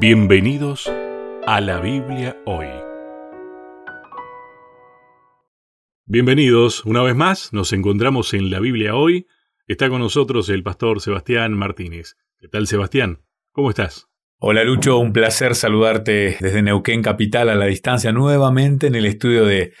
Bienvenidos a la Biblia hoy. Bienvenidos una vez más, nos encontramos en la Biblia hoy. Está con nosotros el pastor Sebastián Martínez. ¿Qué tal Sebastián? ¿Cómo estás? Hola Lucho, un placer saludarte desde Neuquén Capital a la distancia nuevamente en el estudio de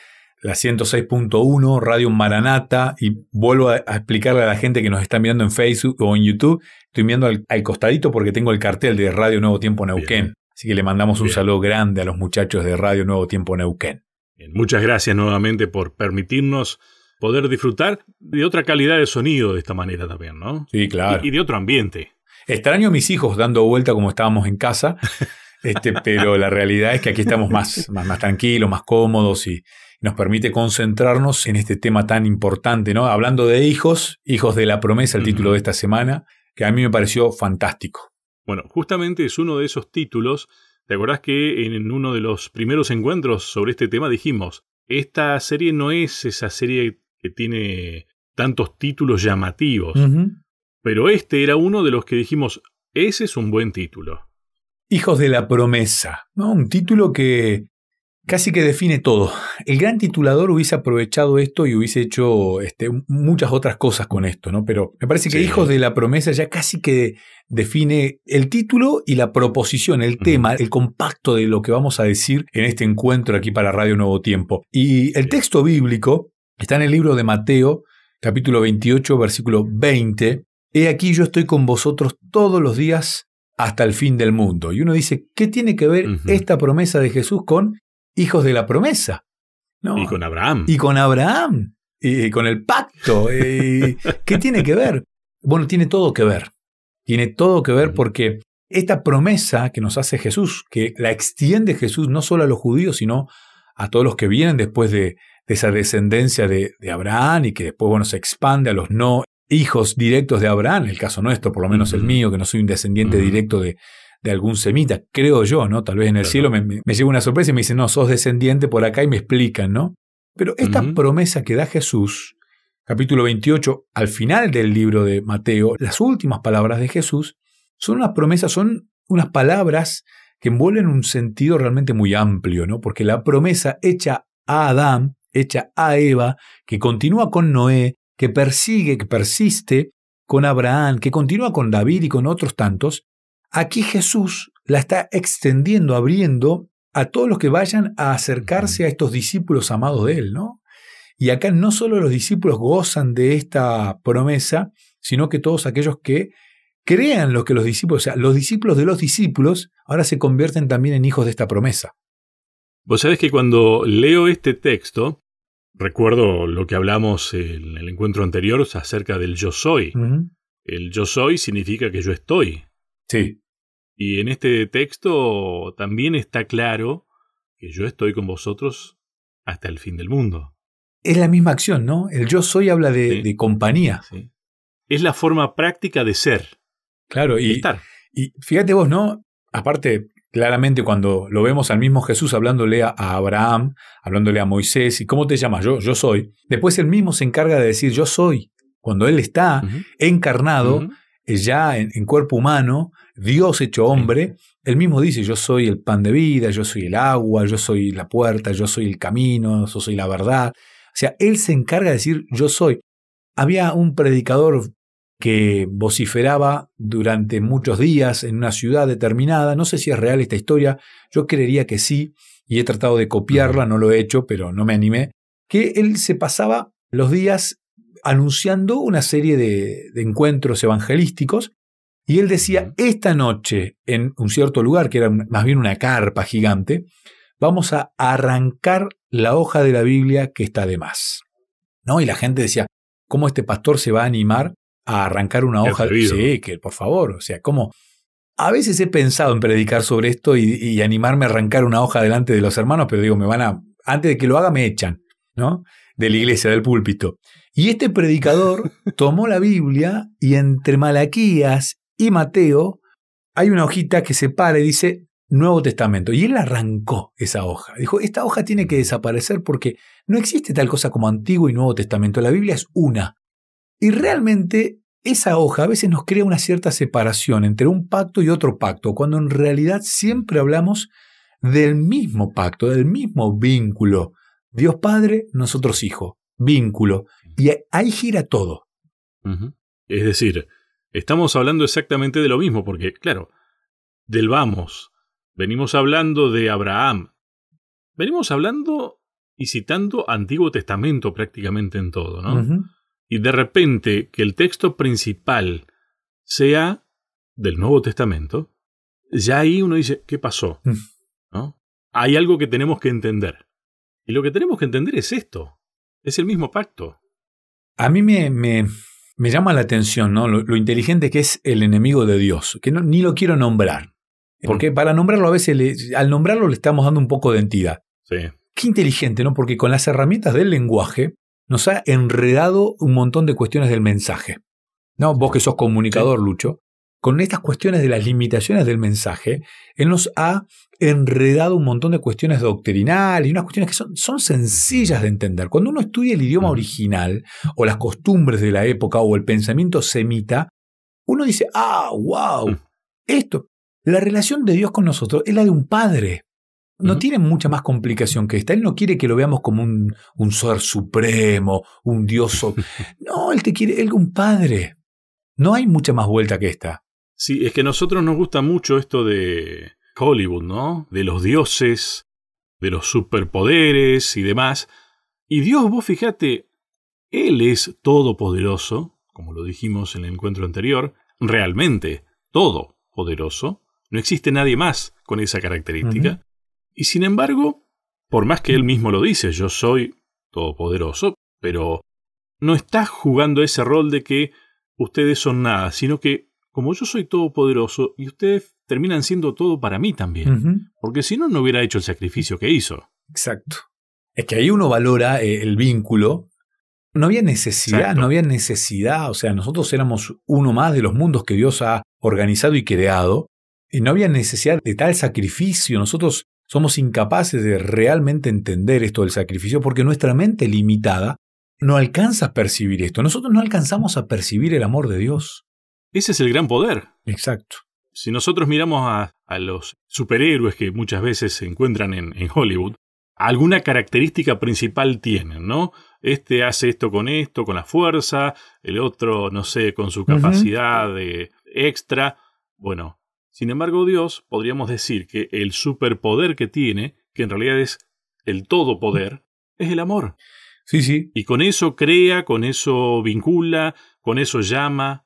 la 106.1 Radio Maranata y vuelvo a, explicarle a la gente que nos está mirando en Facebook o en YouTube, estoy viendo al, costadito porque tengo el cartel de Radio Nuevo Tiempo Neuquén. Así que le mandamos un saludo grande a los muchachos de Radio Nuevo Tiempo Neuquén. muchas gracias nuevamente por permitirnos poder disfrutar de otra calidad de sonido de esta manera también, ¿no? Sí, claro. Y, de otro ambiente. Extraño a mis hijos dando vuelta como estábamos en casa, este, pero la realidad es que aquí estamos más, más, más tranquilos, más cómodos y, nos permite concentrarnos en este tema tan importante, ¿no? Hablando de hijos, hijos de la promesa, el título de esta semana, que a mí me pareció fantástico. Bueno, justamente es uno de esos títulos. ¿Te acordás que en uno de los primeros encuentros sobre este tema dijimos, esta serie no es esa serie que tiene tantos títulos llamativos, pero este era uno de los que dijimos, ese es un buen título. Hijos de la promesa, ¿no? Un título que casi que define todo. El gran titulador hubiese aprovechado esto y hubiese hecho este, muchas otras cosas con esto, ¿no? Pero me parece que Hijos de la Promesa ya casi que define el título y la proposición, el tema, el compacto de lo que vamos a decir en este encuentro aquí para Radio Nuevo Tiempo. Y el texto bíblico está en el libro de Mateo, capítulo 28, versículo 20. He aquí yo estoy con vosotros todos los días hasta el fin del mundo. Y uno dice, ¿qué tiene que ver esta promesa de Jesús con hijos de la promesa. ¿no? Y con Abraham. Y con Abraham. Y con el pacto. ¿Qué tiene que ver? Bueno, tiene todo que ver. Tiene todo que ver porque esta promesa que nos hace Jesús, que la extiende Jesús no solo a los judíos, sino a todos los que vienen después de, esa descendencia de, Abraham y que después bueno, se expande a los no hijos directos de Abraham, el caso nuestro, por lo menos el mío, que no soy un descendiente directo de, de algún semita, creo yo, ¿no? Tal vez en el cielo me, me, llega una sorpresa y me dicen, no, sos descendiente por acá y me explican, ¿no? Pero esta promesa que da Jesús, capítulo 28, al final del libro de Mateo, las últimas palabras de Jesús, son unas promesas, son unas palabras que envuelven un sentido realmente muy amplio, ¿no? Porque la promesa hecha a Adán, hecha a Eva, que continúa con Noé, que persigue, que persiste con Abraham, que continúa con David y con otros tantos, Aquí Jesús la está extendiendo, abriendo a todos los que vayan a acercarse a estos discípulos amados de Él, ¿no? Y acá no solo los discípulos gozan de esta promesa, sino que todos aquellos que crean lo que los discípulos, o sea, los discípulos de los discípulos, ahora se convierten también en hijos de esta promesa. Vos sabés que cuando leo este texto, recuerdo lo que hablamos en el encuentro anterior acerca del yo soy. El yo soy significa que yo estoy. Sí. Y en este texto también está claro que yo estoy con vosotros hasta el fin del mundo. Es la misma acción, ¿no? El yo soy habla de, compañía. Es la forma práctica de ser. Claro, y, estar. y fíjate vos, ¿no? Aparte, claramente cuando lo vemos al mismo Jesús hablándole a Abraham, hablándole a Moisés, ¿y cómo te llamas? Yo, yo soy. Después él mismo se encarga de decir yo soy. Cuando él está encarnado, ya en, cuerpo humano, Dios hecho hombre, él mismo dice, yo soy el pan de vida, yo soy el agua, yo soy la puerta, yo soy el camino, yo soy la verdad. O sea, él se encarga de decir, yo soy. Había un predicador que vociferaba durante muchos días en una ciudad determinada, no sé si es real esta historia, yo creería que sí, y he tratado de copiarla, no lo he hecho, pero no me animé, que él se pasaba los días anunciando una serie de, encuentros evangelísticos y él decía, esta noche en un cierto lugar, que era más bien una carpa gigante, vamos a arrancar la hoja de la Biblia que está de más. ¿No? Y la gente decía, ¿cómo este pastor se va a animar a arrancar una hoja? Sí, que por favor, o sea, ¿cómo? A veces he pensado en predicar sobre esto y, y, animarme a arrancar una hoja delante de los hermanos, pero digo, me van a, antes de que lo haga me echan, ¿no? De la iglesia, del púlpito. Y este predicador tomó la Biblia y entre Malaquías y Mateo hay una hojita que se para y dice Nuevo Testamento. Y él arrancó esa hoja. Dijo, esta hoja tiene que desaparecer porque no existe tal cosa como Antiguo y Nuevo Testamento. La Biblia es una. Y realmente esa hoja a veces nos crea una cierta separación entre un pacto y otro pacto, cuando en realidad siempre hablamos del mismo pacto, del mismo vínculo. Dios Padre, nosotros Hijo, vínculo. Y ahí gira todo. Es decir, estamos hablando exactamente de lo mismo, porque, claro, del vamos, venimos hablando de Abraham, venimos hablando y citando Antiguo Testamento prácticamente en todo, ¿no? Y de repente que el texto principal sea del Nuevo Testamento, ya ahí uno dice, ¿qué pasó? Mm. ¿No? Hay algo que tenemos que entender. Y lo que tenemos que entender es esto. Es el mismo pacto. A mí me, me, me llama la atención ¿no? Lo, inteligente que es el enemigo de Dios, que ni lo quiero nombrar. Porque para nombrarlo a veces, al nombrarlo le estamos dando un poco de entidad. Sí. Qué inteligente, ¿no? Porque con las herramientas del lenguaje nos ha enredado un montón de cuestiones del mensaje. ¿No? Vos que sos comunicador, Lucho, con estas cuestiones de las limitaciones del mensaje, él nos ha enredado un montón de cuestiones doctrinales y unas cuestiones que son, son sencillas de entender. Cuando uno estudia el idioma original o las costumbres de la época o el pensamiento semita, uno dice, ah, wow, mm. esto, la relación de Dios con nosotros es la de un padre. No tiene mucha más complicación que esta. Él no quiere que lo veamos como un, un ser supremo, un dios. No, él te quiere, él un padre. No hay mucha más vuelta que esta. Sí, es que a nosotros nos gusta mucho esto de Hollywood, ¿no? De los dioses, de los superpoderes y demás. Y Dios, vos fíjate, Él es todopoderoso, como lo dijimos en el encuentro anterior, realmente todopoderoso. No existe nadie más con esa característica. Y sin embargo, por más que él mismo lo dice, yo soy todopoderoso, pero no está jugando ese rol de que ustedes son nada, sino que como yo soy todopoderoso y ustedes terminan siendo todo para mí también, porque si no, no hubiera hecho el sacrificio que hizo. Exacto. Es que ahí uno valora eh, el vínculo. No había necesidad, no había necesidad, o sea, nosotros éramos uno más de los mundos que Dios ha organizado y creado, y no había necesidad de tal sacrificio. Nosotros somos incapaces de realmente entender esto del sacrificio porque nuestra mente limitada no alcanza a percibir esto. Nosotros no alcanzamos a percibir el amor de Dios. Ese es el gran poder. Exacto. Si nosotros miramos a, los superhéroes que muchas veces se encuentran en, Hollywood, alguna característica principal tienen, ¿no? Este hace esto con esto, con la fuerza, el otro, no sé, con su capacidad de extra. Bueno, sin embargo, Dios podríamos decir que el superpoder que tiene, que en realidad es el todopoder, es el amor. Sí, sí. Y con eso crea, con eso vincula, con eso llama.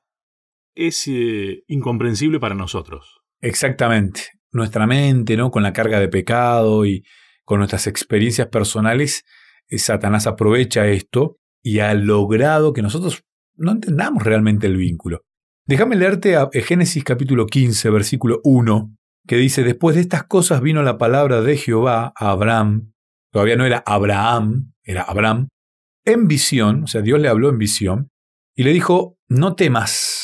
Es eh, incomprensible para nosotros. Exactamente. Nuestra mente, ¿no? Con la carga de pecado y con nuestras experiencias personales, eh, Satanás aprovecha esto y ha logrado que nosotros no entendamos realmente el vínculo. Déjame leerte a Génesis capítulo 15, versículo 1, que dice, después de estas cosas vino la palabra de Jehová a Abraham, todavía no era Abraham, era Abraham, en visión, o sea, Dios le habló en visión, y le dijo, no temas,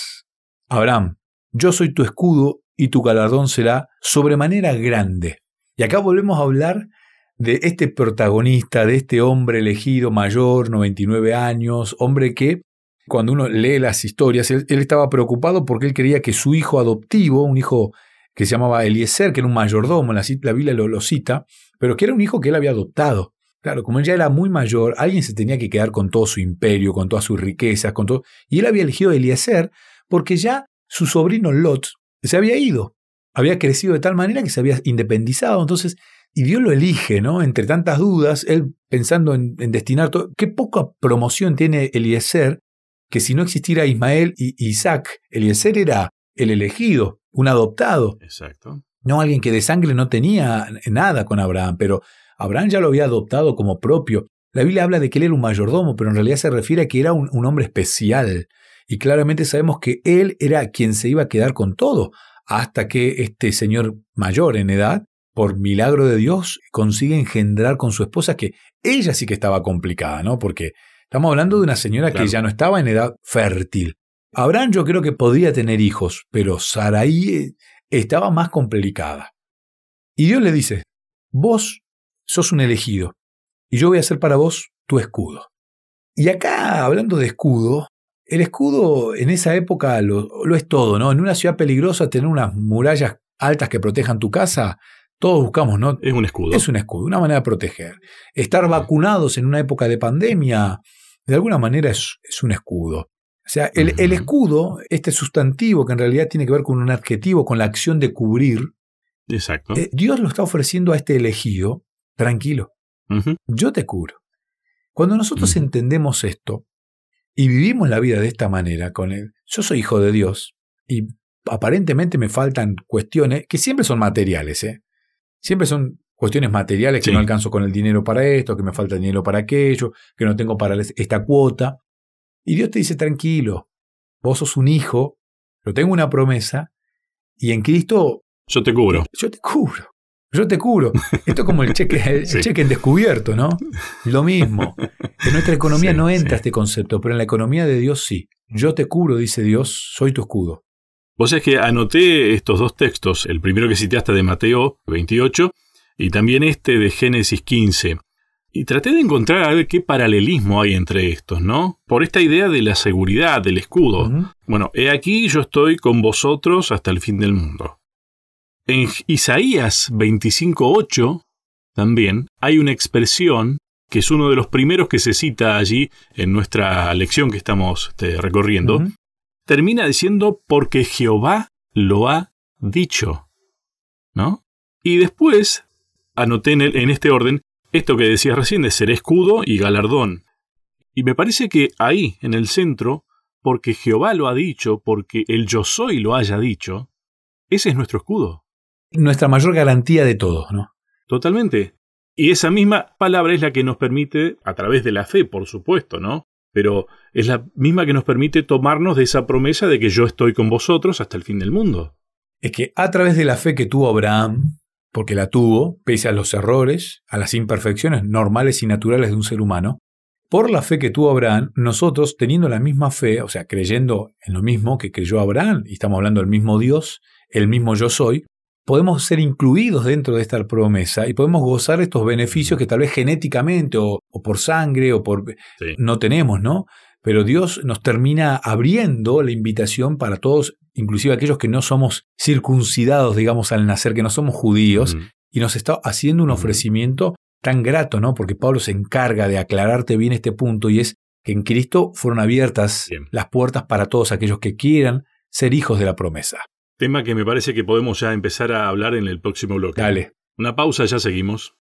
Abraham, yo soy tu escudo y tu galardón será sobremanera grande. Y acá volvemos a hablar de este protagonista, de este hombre elegido mayor, 99 años, hombre que cuando uno lee las historias, él, estaba preocupado porque él quería que su hijo adoptivo, un hijo que se llamaba Eliezer, que era un mayordomo, la, la Biblia lo, cita, pero que era un hijo que él había adoptado. Claro, como él ya era muy mayor, alguien se tenía que quedar con todo su imperio, con todas sus riquezas, con todo. Y él había elegido a Eliezer porque ya su sobrino Lot se había ido. Había crecido de tal manera que se había independizado. Entonces, y Dios lo elige, ¿no? Entre tantas dudas, él pensando en, en destinar todo. Qué poca promoción tiene Eliezer que si no existiera Ismael y Isaac, Eliezer era el elegido, un adoptado. Exacto. No alguien que de sangre no tenía nada con Abraham, pero Abraham ya lo había adoptado como propio. La Biblia habla de que él era un mayordomo, pero en realidad se refiere a que era un, un hombre especial. Y claramente sabemos que él era quien se iba a quedar con todo, hasta que este señor mayor en edad, por milagro de Dios, consigue engendrar con su esposa, que ella sí que estaba complicada, ¿no? Porque Estamos hablando de una señora que ya no estaba en edad fértil. Abraham yo creo que podía tener hijos, pero Saraí eh, estaba más complicada. Y Dios le dice, vos sos un elegido, y yo voy a ser para vos tu escudo. Y acá, hablando de escudo, El escudo en esa época lo, lo, es todo, ¿no? En una ciudad peligrosa tener unas murallas altas que protejan tu casa, todos buscamos, ¿no? Es un escudo. Es un escudo, una manera de proteger. Estar vacunados en una época de pandemia, de alguna manera es, es un escudo. O sea, el, el, escudo, este sustantivo que en realidad tiene que ver con un adjetivo, con la acción de cubrir. Exacto. Eh, Dios lo está ofreciendo a este elegido, tranquilo, uh -huh. yo te cubro. Cuando nosotros uh -huh. entendemos esto y vivimos la vida de esta manera, con él, yo soy hijo de Dios y aparentemente me faltan cuestiones que siempre son materiales, ¿eh? Siempre son cuestiones materiales que sí. no alcanzo con el dinero para esto, que me falta dinero para aquello, que no tengo para esta cuota. Y Dios te dice, tranquilo, vos sos un hijo, yo tengo una promesa, y en Cristo... Yo te cubro. Yo te cubro. Yo te cubro. Esto es como el cheque, el sí. cheque en descubierto, ¿no? Lo mismo. En nuestra economía sí, no entra sí. este concepto, pero en la economía de Dios sí. Yo te cubro, dice Dios, soy tu escudo. Vos es que anoté estos dos textos, el primero que citaste de Mateo 28 y también este de Génesis 15. Y traté de encontrar a ver qué paralelismo hay entre estos, ¿no? Por esta idea de la seguridad, del escudo. Uh -huh. Bueno, he aquí yo estoy con vosotros hasta el fin del mundo. En Isaías 25.8 también hay una expresión que es uno de los primeros que se cita allí en nuestra lección que estamos este, recorriendo. Uh -huh. Termina diciendo porque Jehová lo ha dicho. ¿No? Y después anoté en, el, en este orden esto que decías recién de ser escudo y galardón. Y me parece que ahí, en el centro, porque Jehová lo ha dicho, porque el yo soy lo haya dicho, ese es nuestro escudo. Nuestra mayor garantía de todo, ¿no? Totalmente. Y esa misma palabra es la que nos permite, a través de la fe, por supuesto, ¿no? Pero es la misma que nos permite tomarnos de esa promesa de que yo estoy con vosotros hasta el fin del mundo. Es que a través de la fe que tuvo Abraham, porque la tuvo, pese a los errores, a las imperfecciones normales y naturales de un ser humano, por la fe que tuvo Abraham, nosotros teniendo la misma fe, o sea, creyendo en lo mismo que creyó Abraham, y estamos hablando del mismo Dios, el mismo yo soy, podemos ser incluidos dentro de esta promesa y podemos gozar estos beneficios que tal vez genéticamente o, o por sangre o por sí. no tenemos, ¿no? Pero Dios nos termina abriendo la invitación para todos, inclusive aquellos que no somos circuncidados, digamos, al nacer, que no somos judíos, y nos está haciendo un ofrecimiento tan grato, ¿no? Porque Pablo se encarga de aclararte bien este punto y es que en Cristo fueron abiertas bien. las puertas para todos aquellos que quieran ser hijos de la promesa. Tema que me parece que podemos ya empezar a hablar en el próximo bloque. Dale. Una pausa, ya seguimos.